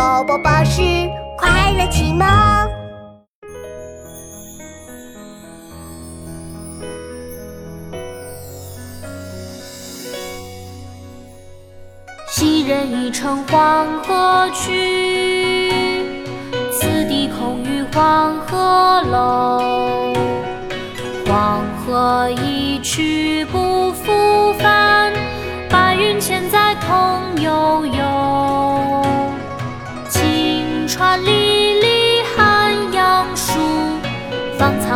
宝宝巴士快乐启蒙。昔人已乘黄河去，此地空余黄鹤楼。黄河一去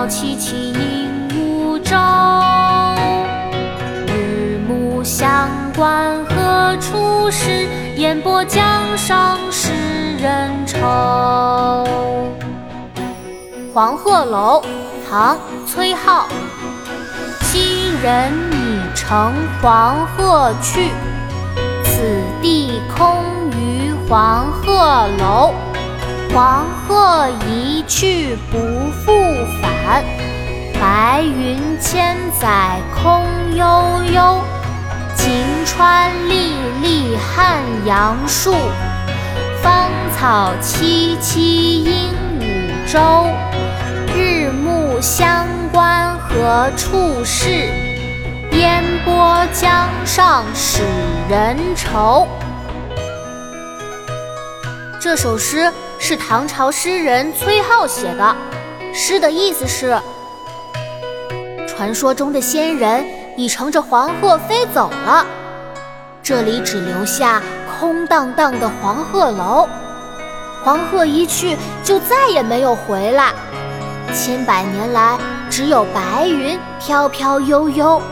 萋萋鹦鹉洲。日暮乡关何处是？烟波江上使人愁。黄鹤楼，唐·崔颢。昔人已乘黄鹤去，此地空余黄鹤楼。黄鹤一去不复返，白云千载空悠悠。晴川历历汉阳树，芳草萋萋鹦鹉洲。日暮乡关何处是？烟波江上使人愁。这首诗是唐朝诗人崔颢写的，诗的意思是：传说中的仙人已乘着黄鹤飞走了，这里只留下空荡荡的黄鹤楼。黄鹤一去，就再也没有回来。千百年来，只有白云飘飘悠悠。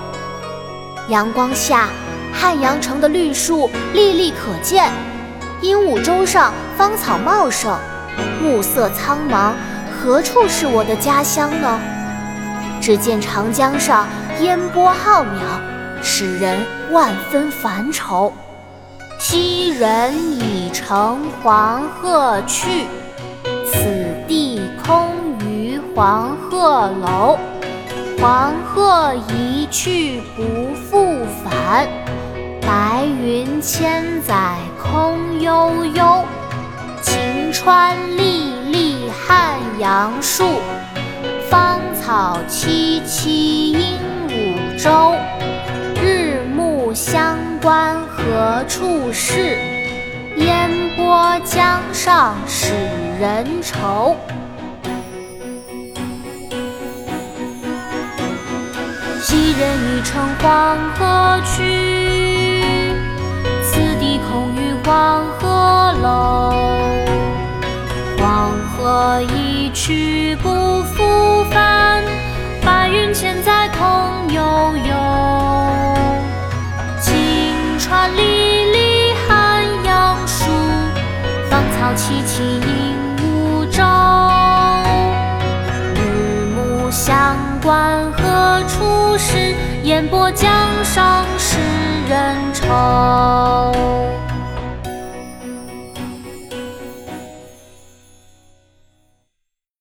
阳光下，汉阳城的绿树历历可见。鹦鹉洲上芳草茂盛，暮色苍茫，何处是我的家乡呢？只见长江上烟波浩渺，使人万分烦愁。昔人已乘黄鹤去，此地空余黄鹤楼。黄鹤一去不复返。白云千载悠悠，晴川历历汉阳树，芳草萋萋鹦鹉洲。日暮乡关何处是？烟波江上使人愁。昔人已乘黄鹤去，黄鹤一去不复返，白云千载空悠悠。晴川历历汉阳树，芳草萋萋鹦鹉洲。日暮乡关何处是？烟波江上使人愁